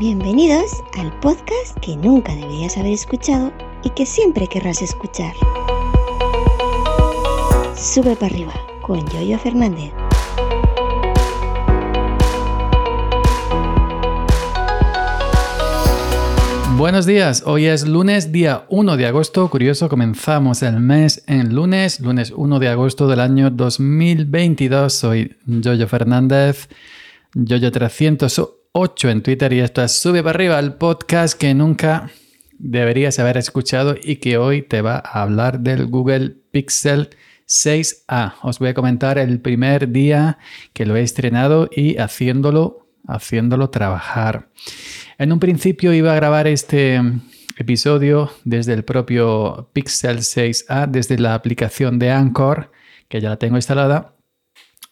Bienvenidos al podcast que nunca deberías haber escuchado y que siempre querrás escuchar. Sube para arriba con Yoyo Fernández. Buenos días, hoy es lunes, día 1 de agosto. Curioso, comenzamos el mes en lunes, lunes 1 de agosto del año 2022. Soy Yoyo Fernández, Yoyo308 en Twitter y esto es Sube para arriba, el podcast que nunca deberías haber escuchado y que hoy te va a hablar del Google Pixel 6A. Os voy a comentar el primer día que lo he estrenado y haciéndolo, haciéndolo trabajar. En un principio iba a grabar este episodio desde el propio Pixel 6a, desde la aplicación de Anchor, que ya la tengo instalada,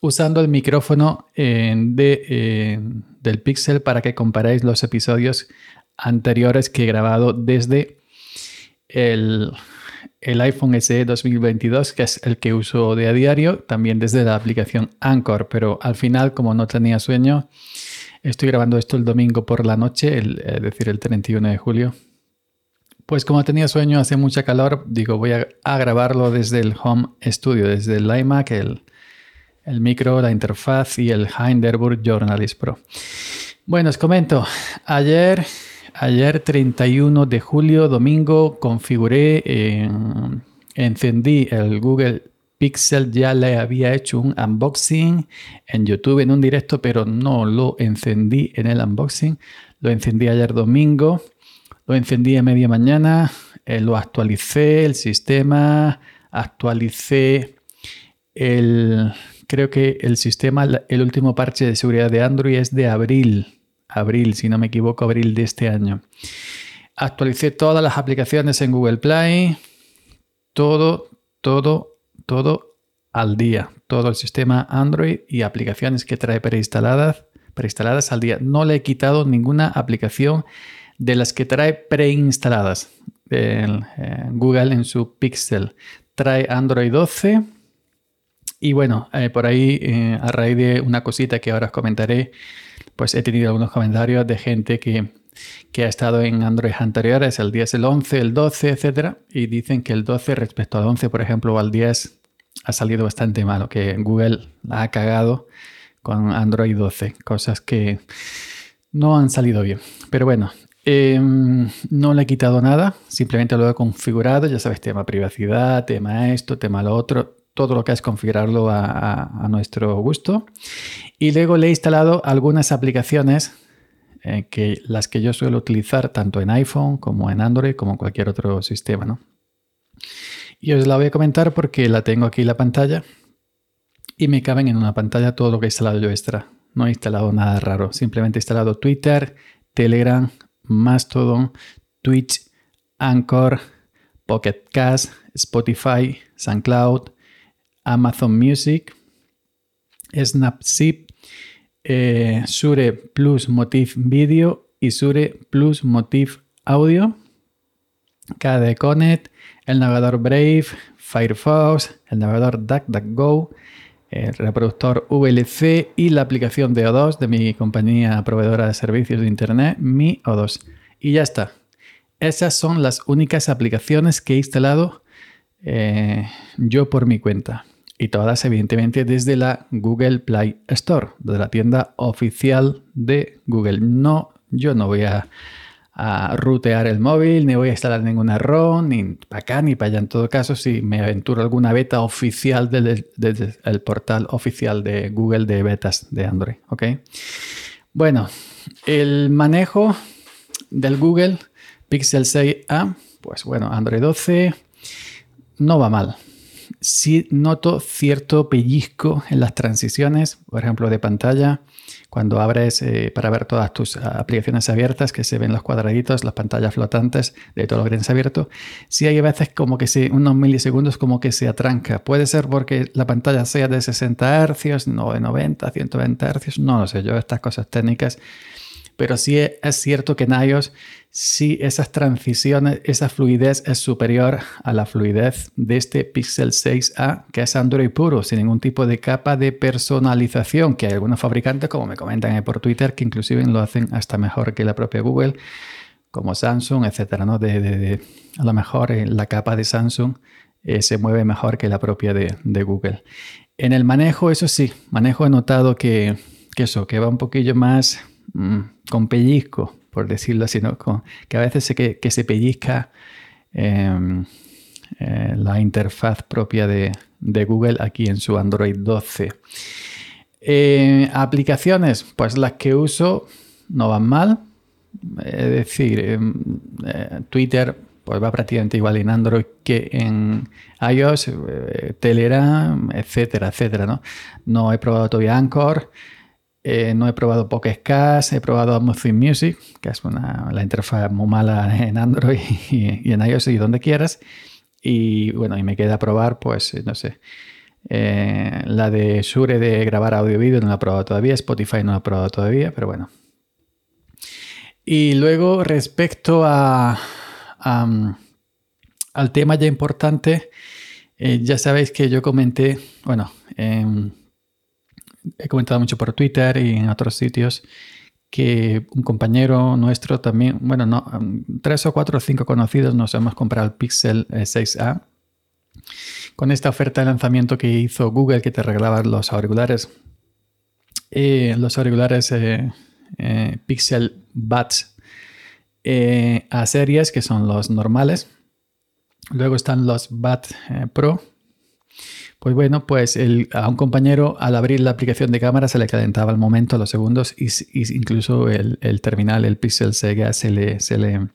usando el micrófono de, del Pixel para que comparéis los episodios anteriores que he grabado desde el, el iPhone SE 2022, que es el que uso de a diario, también desde la aplicación Anchor, pero al final, como no tenía sueño, Estoy grabando esto el domingo por la noche, es decir, el 31 de julio. Pues como tenía sueño, hace mucha calor, digo, voy a, grabarlo desde el Home Studio, desde el iMac, el, el micro, la interfaz y el Hinderburg Journalist Pro. Bueno, os comento, ayer, ayer 31 de julio, domingo, configuré, encendí el Google Pixel ya le había hecho un unboxing en YouTube en un directo, pero no lo encendí en el unboxing. Lo encendí ayer domingo, lo encendí a media mañana, eh, lo actualicé el sistema, actualicé el, creo que el sistema, el último parche de seguridad de Android es de abril, abril, si no me equivoco, abril de este año. Actualicé todas las aplicaciones en Google Play, todo, todo todo al día, todo el sistema Android y aplicaciones que trae preinstaladas, preinstaladas al día. No le he quitado ninguna aplicación de las que trae preinstaladas. en Google en su Pixel trae Android 12. Y bueno, eh, por ahí, eh, a raíz de una cosita que ahora os comentaré, pues he tenido algunos comentarios de gente que, que ha estado en Android anteriores, el 10, el 11, el 12, etc. Y dicen que el 12 respecto al 11, por ejemplo, o al 10, ha salido bastante malo, que Google la ha cagado con Android 12, cosas que no han salido bien. Pero bueno, em, no le he quitado nada, simplemente lo he configurado, ya sabes, tema privacidad, tema esto, tema lo otro, todo lo que es configurarlo a, nuestro gusto. Y luego le he instalado algunas aplicaciones eh, que las que yo suelo utilizar tanto en iPhone como en Android como cualquier otro sistema, ¿no? Y os la voy a comentar porque la tengo aquí en la pantalla y me caben en una pantalla todo lo que he instalado yo extra. No he instalado nada raro, simplemente he instalado Twitter, Telegram, Mastodon, Twitch, Anchor, Pocket Cast, Spotify, SoundCloud, Amazon Music, Snapseed, eh, Sure Plus Motif Video y Sure Plus Motif Audio, KD Connect, el navegador Brave, Firefox, el navegador DuckDuckGo, el reproductor VLC y la aplicación de O2 de mi compañía proveedora de servicios de Internet, mi O2. Y ya está. Esas son las únicas aplicaciones que he instalado eh, yo por mi cuenta. Y todas, evidentemente, desde la Google Play Store, de la tienda oficial de Google. No, yo no voy a a rutear el móvil, ni voy a instalar ninguna ROM, ni para acá ni para allá. En todo caso, si me aventuro alguna beta oficial desde, el portal oficial de Google de betas de Android. ¿ok? Bueno, el manejo del Google Pixel 6a, pues bueno, Android 12 no va mal. Sí noto cierto pellizco en las transiciones, por ejemplo, de pantalla cuando abres eh, para ver todas tus aplicaciones abiertas, que se ven los cuadraditos, las pantallas flotantes de todo lo que tienes abierto, sí hay veces como que se, unos milisegundos como que se atranca. Puede ser porque la pantalla sea de 60 Hz, no de 90, 120 Hz, no lo sé yo, estas cosas técnicas. Pero sí es cierto que en iOS sí esas transiciones, esa fluidez es superior a la fluidez de este Pixel 6a, que es Android puro, sin ningún tipo de capa de personalización, que hay algunos fabricantes, como me comentan por Twitter, que inclusive lo hacen hasta mejor que la propia Google, como Samsung, etcétera, ¿no? De, a lo mejor eh, la capa de Samsung eh, se mueve mejor que la propia de, Google. En el manejo, eso sí, manejo he notado que, eso, que va un poquillo más mm, con pellizco, por decirlo así, ¿no? que a veces se, que, se pellizca em, eh, la interfaz propia de, Google aquí en su Android 12. aplicaciones, pues las que uso no van mal. Es decir, em, Twitter pues va prácticamente igual en Android que en iOS, eh, Telegram, etcétera, etcétera, ¿no? No he probado todavía Anchor, eh, no he probado Pocket Cast, he probado Amazon Music, que es una, la interfaz muy mala en Android y, en iOS y donde quieras. Y bueno, y me queda probar, pues, no sé, eh, la de Shure de grabar audio y vídeo no la he probado todavía, Spotify no la he probado todavía, pero bueno. Y luego respecto a, al tema ya importante, eh, ya sabéis que yo comenté, bueno, em, he comentado mucho por Twitter y en otros sitios que un compañero nuestro también, bueno, no, tres o cuatro o cinco conocidos nos hemos comprado el Pixel 6A eh, con esta oferta de lanzamiento que hizo Google que te regalaba los auriculares, eh, los auriculares Pixel Buds eh, a series, que son los normales. Luego están los eh, Pro. Pues bueno, pues a un compañero al abrir la aplicación de cámara se le calentaba el momento, los segundos, y, incluso el, terminal, el Pixel Sega, se le, se, le,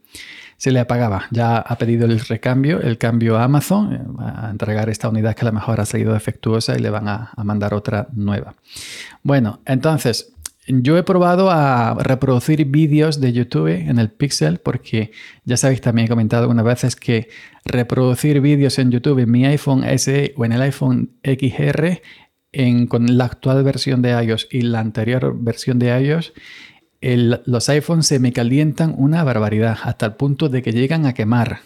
se le apagaba. Ya ha pedido el recambio, el cambio a Amazon, eh, a entregar esta unidad que a lo mejor ha salido defectuosa y le van a mandar otra nueva. Bueno, entonces, yo he probado a reproducir vídeos de YouTube en el Pixel porque ya sabéis, también he comentado algunas veces que reproducir vídeos en YouTube en mi iPhone SE o en el iPhone XR con la actual versión de iOS y la anterior versión de iOS, los iPhones se me calientan una barbaridad hasta el punto de que llegan a quemar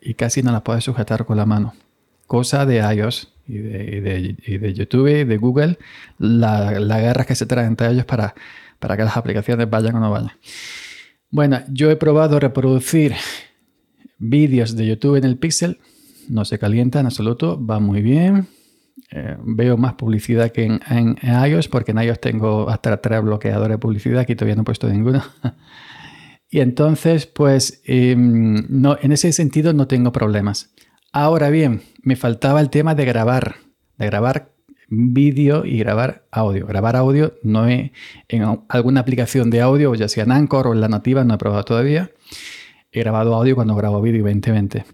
y casi no las puedes sujetar con la mano. Cosa de iOS y de, YouTube y de Google, la, la, guerra que se trae entre ellos para, para que las aplicaciones vayan o no vayan. Bueno, yo he probado reproducir vídeos de YouTube en el Pixel, no se calienta en absoluto, va muy bien. Eh, veo más publicidad que en, iOS, porque en iOS tengo hasta tres bloqueadores de publicidad, aquí todavía no he puesto ninguno. y entonces, pues, em, no, en ese sentido no tengo problemas. Ahora bien, me faltaba el tema de grabar, de grabar vídeo y grabar audio. Grabar audio no he, en alguna aplicación de audio, ya sea en Anchor o en la nativa, no he probado todavía. He grabado audio cuando grabo vídeo 2020.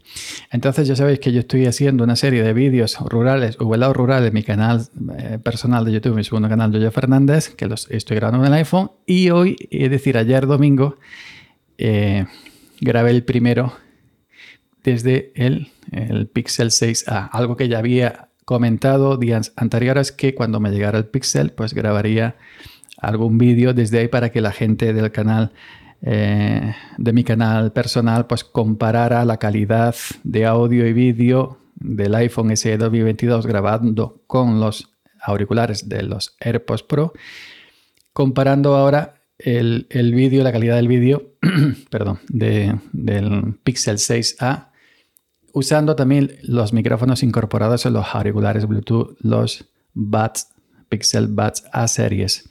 Entonces ya sabéis que yo estoy haciendo una serie de vídeos rurales velados rurales en mi canal eh, personal de YouTube, mi segundo canal, Yoyo Fernández, que los estoy grabando en el iPhone. Y hoy, es decir, ayer domingo, eh, grabé el primero desde el, Pixel 6a. Algo que ya había comentado días anteriores que cuando me llegara el Pixel, pues grabaría algún vídeo desde ahí para que la gente del canal, eh, de mi canal personal, pues comparara la calidad de audio y vídeo del iPhone SE 2022 grabando con los auriculares de los AirPods Pro, comparando ahora el, el vídeo, la calidad del vídeo, perdón, del Pixel 6a usando también los micrófonos incorporados en los auriculares Bluetooth, los Buds, Pixel Buds A series.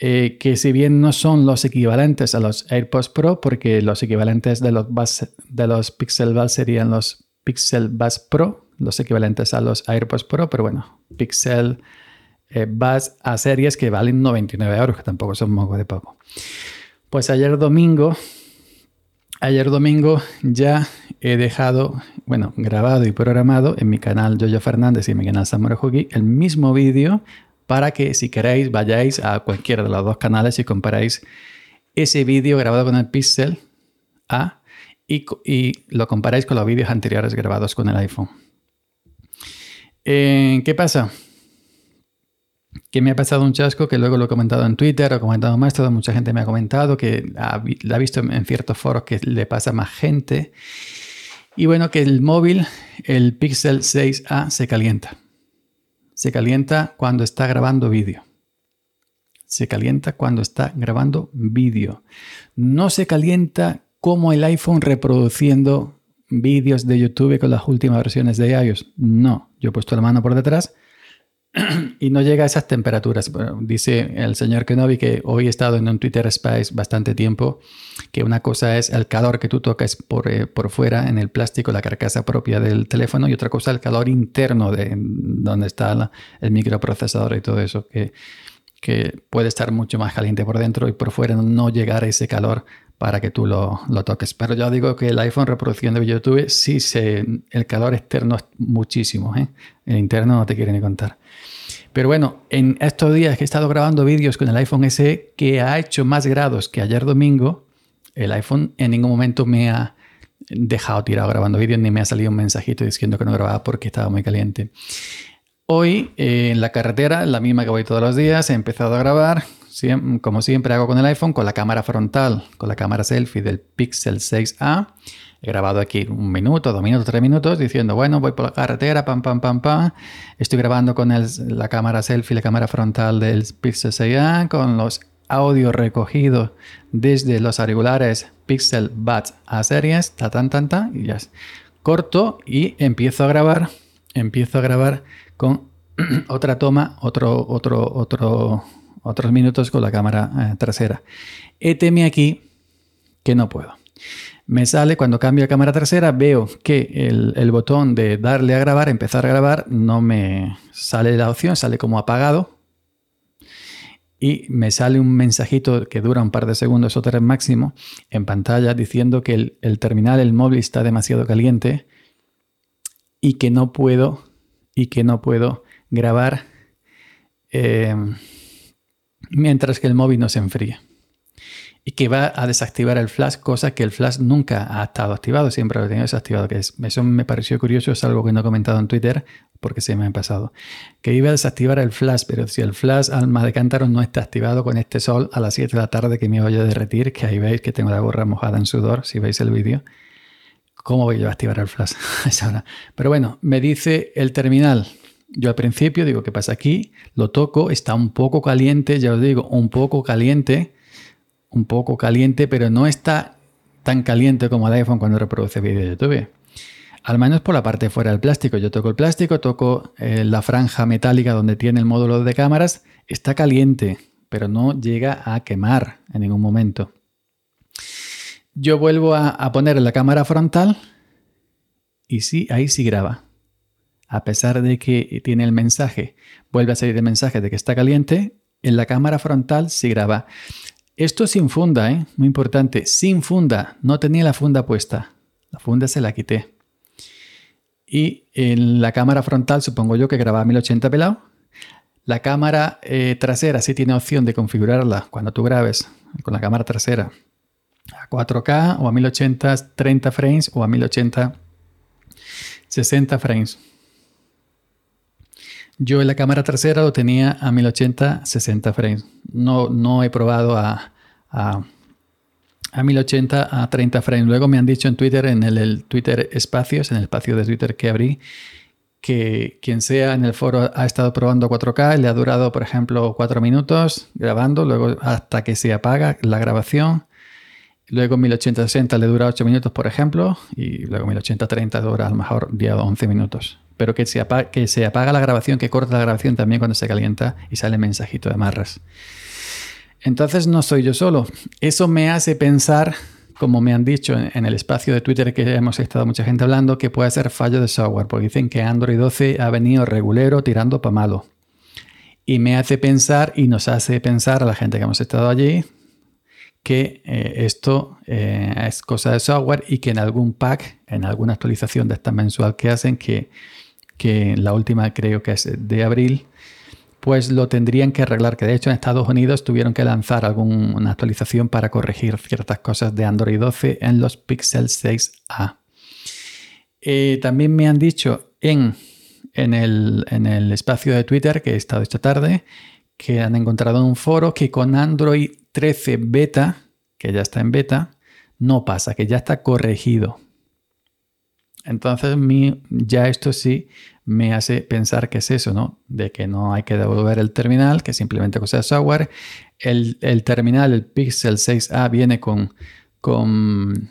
Eh, que si bien no son los equivalentes a los AirPods Pro, porque los equivalentes de los, de los Pixel Buds serían los Pixel Buds Pro, los equivalentes a los AirPods Pro, pero bueno, Pixel eh, Buds A series que valen 99 euros, que tampoco son poco de poco. Pues ayer domingo Ayer domingo ya he dejado, bueno, grabado y programado en mi canal Jojo Fernández y en mi canal Hugi el mismo vídeo para que si queréis vayáis a cualquiera de los dos canales y comparáis ese vídeo grabado con el Pixel A y, lo comparáis con los vídeos anteriores grabados con el iPhone. Eh, ¿Qué pasa? Que me ha pasado un chasco que luego lo he comentado en Twitter, o comentado más, toda mucha gente me ha comentado que ha, la ha visto en ciertos foros que le pasa a más gente. Y bueno, que el móvil, el Pixel 6A, se calienta. Se calienta cuando está grabando vídeo. Se calienta cuando está grabando vídeo. No se calienta como el iPhone reproduciendo vídeos de YouTube con las últimas versiones de iOS. No, yo he puesto la mano por detrás y no llega a esas temperaturas. dice el señor Kenobi que hoy he estado en un Twitter Space bastante tiempo, que una cosa es el calor que tú tocas por, eh, por fuera en el plástico, la carcasa propia del teléfono, y otra cosa el calor interno de donde está el microprocesador y todo eso, que, que puede estar mucho más caliente por dentro y por fuera no llegar a ese calor para que tú lo, toques. Pero ya digo que el iPhone reproduciendo YouTube sí se, el calor externo es muchísimo. ¿eh? El interno no te quiere ni contar. Pero bueno, en estos días que he estado grabando vídeos con el iPhone SE que ha hecho más grados que ayer domingo, el iPhone en ningún momento me ha dejado tirado grabando vídeos ni me ha salido un mensajito diciendo que no grababa porque estaba muy caliente. Hoy eh, en la carretera, la misma que voy todos los días, he empezado a grabar como siempre hago con el iPhone, con la cámara frontal, con la cámara selfie del Pixel 6A. He grabado aquí un minuto, dos minutos, tres minutos, diciendo, bueno, voy por la carretera, pam, pam, pam, pam. Estoy grabando con la cámara selfie, la cámara frontal del Pixel 6A, con los audios recogidos desde los auriculares Pixel Buds A series, ta, tan, tan, tan, y ya corto y empiezo a grabar, empiezo a grabar con otra toma, otro, otro, otro, otros minutos con la cámara eh, trasera. Eteme aquí que no puedo. Me sale cuando cambio a cámara trasera, veo que el, botón de darle a grabar, empezar a grabar, no me sale la opción, sale como apagado. Y me sale un mensajito que dura un par de segundos o tres máximo en pantalla diciendo que el, terminal, el móvil está demasiado caliente y que no puedo, y que no puedo grabar. Eh, mientras que el móvil no se enfríe. Y que va a desactivar el flash, cosa que el flash nunca ha estado activado, siempre lo he tenido desactivado. Que es, eso me pareció curioso, es algo que no he comentado en Twitter porque se me ha pasado. Que iba a desactivar el flash, pero si el flash alma de cántaro no está activado con este sol a las 7 de la tarde que me voy a derretir, que ahí veis que tengo la gorra mojada en sudor, si veis el vídeo. ¿Cómo voy a activar el flash a esa? Pero bueno, me dice el terminal yo al principio digo, ¿qué pasa aquí? Lo toco, está un poco caliente, ya os digo, un poco caliente, un poco caliente, pero no está tan caliente como el iPhone cuando reproduce vídeo de YouTube. Al menos por la parte fuera del plástico. Yo toco el plástico, toco eh, la franja metálica donde tiene el módulo de cámaras, está caliente, pero no llega a quemar en ningún momento. Yo vuelvo a, a poner la cámara frontal y sí, ahí sí graba a pesar de que tiene el mensaje, vuelve a salir el mensaje de que está caliente, en la cámara frontal se graba. Esto sin funda, ¿eh? muy importante, sin funda, no tenía la funda puesta, la funda se la quité. Y en la cámara frontal supongo yo que grababa a 1080 pelado. La cámara eh, trasera sí tiene opción de configurarla cuando tú grabes con la cámara trasera a 4K o a 1080 30 frames o a 1080 60 frames. Yo en la cámara trasera lo tenía a 1080 60 frames. No, no he probado a, a, 1080 a 30 frames. Luego me han dicho en Twitter, en el, Twitter espacios, en el espacio de Twitter que abrí, que quien sea en el foro ha estado probando 4K, le ha durado, por ejemplo, 4 minutos grabando, luego hasta que se apaga la grabación. Luego 1080-60 le dura 8 minutos, por ejemplo, y luego 1080-30 dura a lo mejor 10 o 11 minutos pero que se, apaga, que se apaga la grabación, que corta la grabación también cuando se calienta y sale mensajito de marras. Entonces no soy yo solo. Eso me hace pensar, como me han dicho en el espacio de Twitter que hemos estado mucha gente hablando, que puede ser fallo de software, porque dicen que Android 12 ha venido regulero tirando para malo. Y me hace pensar y nos hace pensar a la gente que hemos estado allí que eh, esto eh, es cosa de software y que en algún pack, en alguna actualización de esta mensual que hacen, que que la última creo que es de abril, pues lo tendrían que arreglar, que de hecho en Estados Unidos tuvieron que lanzar alguna actualización para corregir ciertas cosas de Android 12 en los Pixel 6a. Eh, también me han dicho en, en, el, en el espacio de Twitter que he estado esta tarde que han encontrado en un foro que con Android 13 beta, que ya está en beta, no pasa, que ya está corregido. Entonces, mi, ya esto sí me hace pensar que es eso, ¿no? De que no hay que devolver el terminal, que simplemente cosa de software. El, el terminal, el Pixel 6a, viene con, con,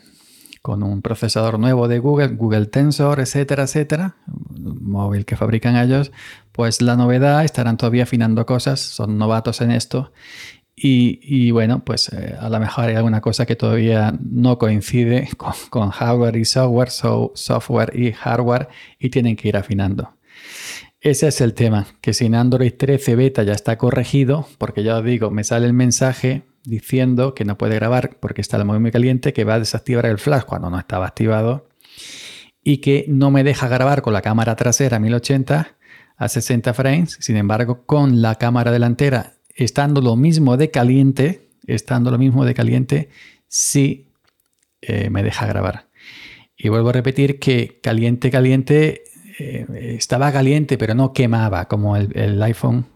con, un procesador nuevo de Google, Google Tensor, etcétera, etcétera, móvil que fabrican ellos. Pues la novedad, estarán todavía afinando cosas, son novatos en esto y, bueno, pues eh, a lo mejor hay alguna cosa que todavía no coincide con, hardware y software, software y hardware, y tienen que ir afinando. Ese es el tema, que si Android 13 beta ya está corregido, porque ya os digo, me sale el mensaje diciendo que no puede grabar porque está móvil muy caliente, que va a desactivar el flash cuando no estaba activado, y que no me deja grabar con la cámara trasera 1080 a 60 frames, sin embargo, con la cámara delantera estando lo mismo de caliente, estando lo mismo de caliente, sí eh, me deja grabar. Y vuelvo a repetir que caliente, caliente, eh, estaba caliente, pero no quemaba, como el, iPhone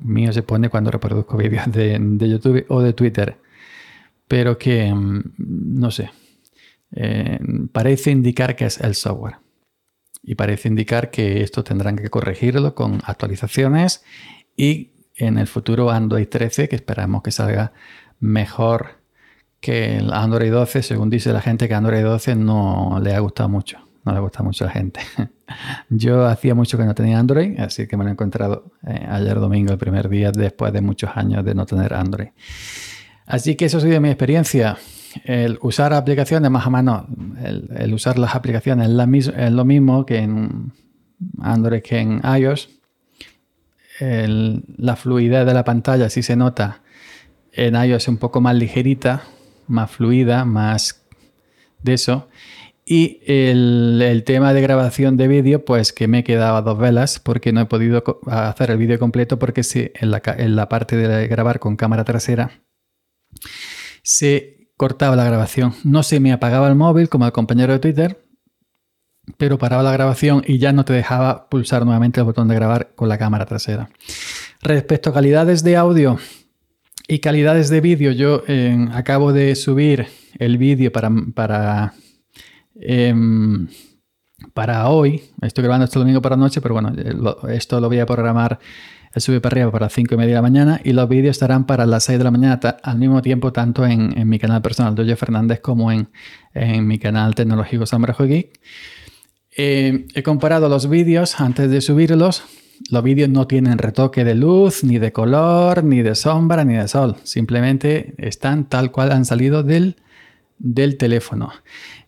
mío se pone cuando reproduzco vídeos de, YouTube o de Twitter. Pero que, mm, no sé, eh, parece indicar que es el software. Y parece indicar que esto tendrán que corregirlo con actualizaciones y en el futuro Android 13, que esperamos que salga mejor que el Android 12, según dice la gente que Android 12 no le ha gustado mucho, no le gusta mucho a la gente. Yo hacía mucho que no tenía Android, así que me lo he encontrado eh, ayer domingo, el primer día después de muchos años de no tener Android. Así que eso ha sido mi experiencia. El usar aplicaciones más a mano, el, usar las aplicaciones es lo mismo que en Android que en iOS la fluidez de la pantalla sí se nota en iOS un poco más ligerita, más fluida, más de eso. Y el, tema de grabación de vídeo, pues que me he quedado a dos velas porque no he podido hacer el vídeo completo porque la, en la parte de grabar con cámara trasera se cortaba la grabación. No se me apagaba el móvil como el compañero de Twitter, pero paraba la grabación y ya no te dejaba pulsar nuevamente el botón de grabar con la cámara trasera. Respecto a calidades de audio y calidades de vídeo, yo eh, acabo de subir el vídeo para, para, em, para hoy. Estoy grabando este domingo para la noche, pero bueno, eh, esto lo voy a programar el sube para arriba para las 5 y media de la mañana y los vídeos estarán para las 6 de la mañana al mismo tiempo tanto en, mi canal personal Dojo Fernández como en, en mi canal tecnológico Sambrajo Geek. Eh, he comparado los vídeos antes de subirlos. Los vídeos no tienen retoque de luz, ni de color, ni de sombra, ni de sol. Simplemente están tal cual han salido del, del teléfono.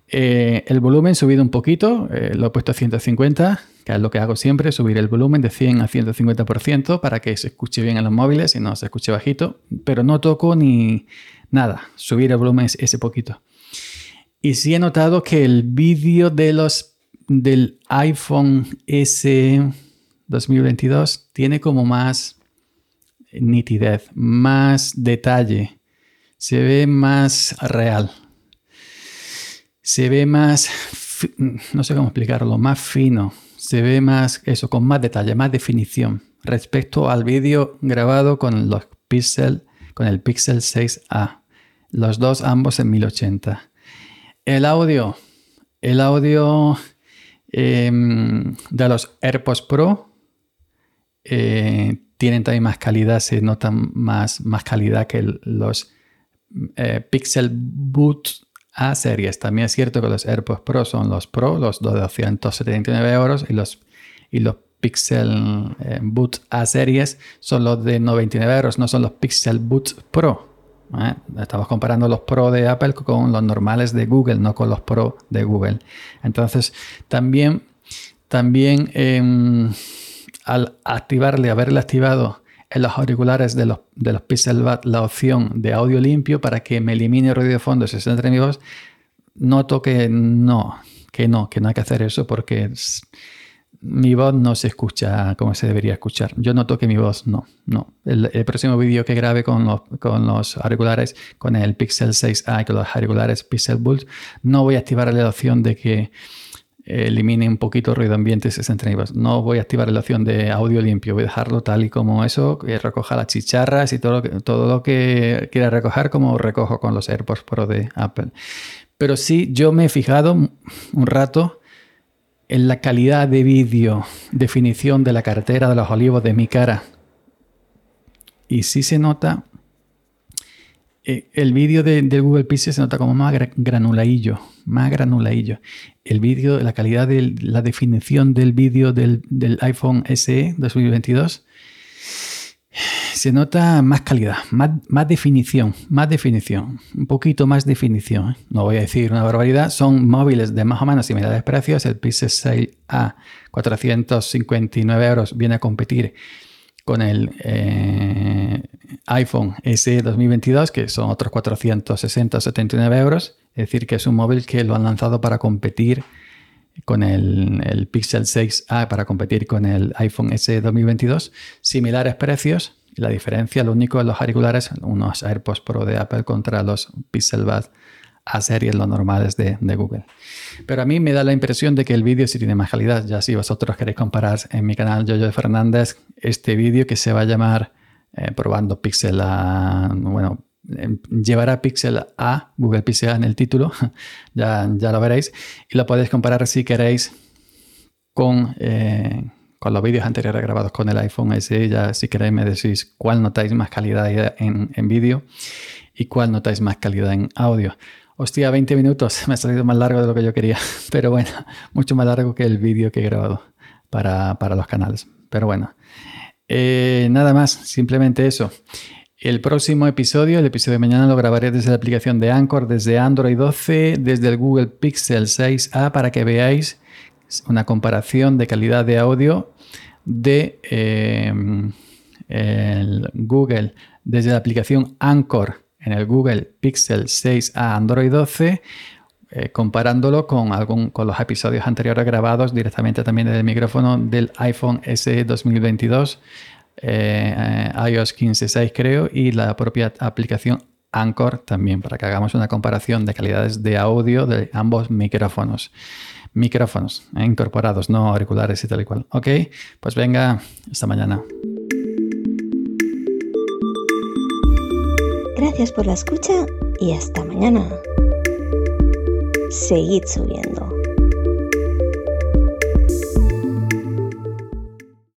Eh, el volumen subido un poquito, eh, lo he puesto a 150, que es lo que hago siempre, subir el volumen de 100 a 150% para que se escuche bien en los móviles y no se escuche bajito, pero no toco ni nada, subir el volumen ese poquito. Y sí he notado que el vídeo de los del iPhone S 2022 tiene como más nitidez, más detalle, se ve más real, se ve más, no sé cómo explicarlo, más fino, se ve más eso, con más detalle, más definición respecto al vídeo grabado con los Pixel, con el Pixel 6a, los dos ambos en 1080. El audio, el audio Em, de los AirPods Pro eh, tienen también más calidad, se notan más, más calidad que los eh, Pixel Boot A series. También es cierto que los AirPods Pro son los Pro, los de 279 euros, y los, y los Pixel eh, Boot A series son los de 99 euros, no son los Pixel Boot Pro. ¿Eh? Estamos comparando los Pro de Apple con los normales de Google, no con los Pro de Google. Entonces, también, también em, al activarle, haberle activado en los auriculares de los, de los Pixel Buds la opción de audio limpio para que me elimine el ruido de fondo si entre mi voz, noto que no, que no, que no hay que hacer eso porque mi voz no se escucha como se debería escuchar. Yo noto que mi voz no, no. El, próximo vídeo que grabe con los, con auriculares, con el Pixel 6a y con los auriculares Pixel Bull, no voy a activar la opción de que elimine un poquito el ruido ambiente 60 nivos. No voy a activar la opción de audio limpio, voy a dejarlo tal y como eso, que recoja las chicharras y todo lo que, todo lo que quiera recoger como recojo con los AirPods Pro de Apple. Pero sí, yo me he fijado un rato en la calidad de vídeo, definición de la cartera de los olivos de mi cara. Y sí se nota, eh, el vídeo de, Google Pixel se nota como más granuladillo, más granuladillo. El vídeo, la calidad de la definición del vídeo del, del iPhone SE 2022 se nota más calidad, más, definición, más definición, un poquito más definición. ¿eh? No voy a decir una barbaridad, son móviles de más o menos similares precios. El Pixel 6 a 459 euros viene a competir con el eh, iPhone SE 2022, que son otros 460 79 euros. Es decir, que es un móvil que lo han lanzado para competir con el, el Pixel 6a, para competir con el iPhone SE 2022. Similares precios, la diferencia, lo único en los auriculares, unos AirPods Pro de Apple contra los Pixel Buds a series, los normales de, Google. Pero a mí me da la impresión de que el vídeo sí tiene más calidad. Ya si vosotros queréis comparar en mi canal Jojo Fernández este vídeo que se va a llamar eh, Probando Pixel a... Bueno, em, llevará Pixel a Google Pixel en el título, ya, ya lo veréis. Y lo podéis comparar si queréis con... Eh, con los vídeos anteriores grabados con el iPhone SE, ya si queréis me decís cuál notáis más calidad en, en vídeo y cuál notáis más calidad en audio. Hostia, 20 minutos, me ha salido más largo de lo que yo quería, pero bueno, mucho más largo que el vídeo que he grabado para, los canales. Pero bueno, eh, nada más, simplemente eso. El próximo episodio, el episodio de mañana, lo grabaré desde la aplicación de Anchor, desde Android 12, desde el Google Pixel 6a, para que veáis una comparación de calidad de audio de em, el Google desde la aplicación Anchor en el Google Pixel 6 a Android 12, eh, comparándolo con, algún, con los episodios anteriores grabados directamente también desde el micrófono del iPhone SE 2022, eh, iOS 15.6 creo, y la propia aplicación Anchor también, para que hagamos una comparación de calidades de audio de ambos micrófonos micrófonos eh, incorporados, no auriculares y tal y cual. Ok, pues venga, hasta mañana. Gracias por la escucha y hasta mañana. Seguid subiendo.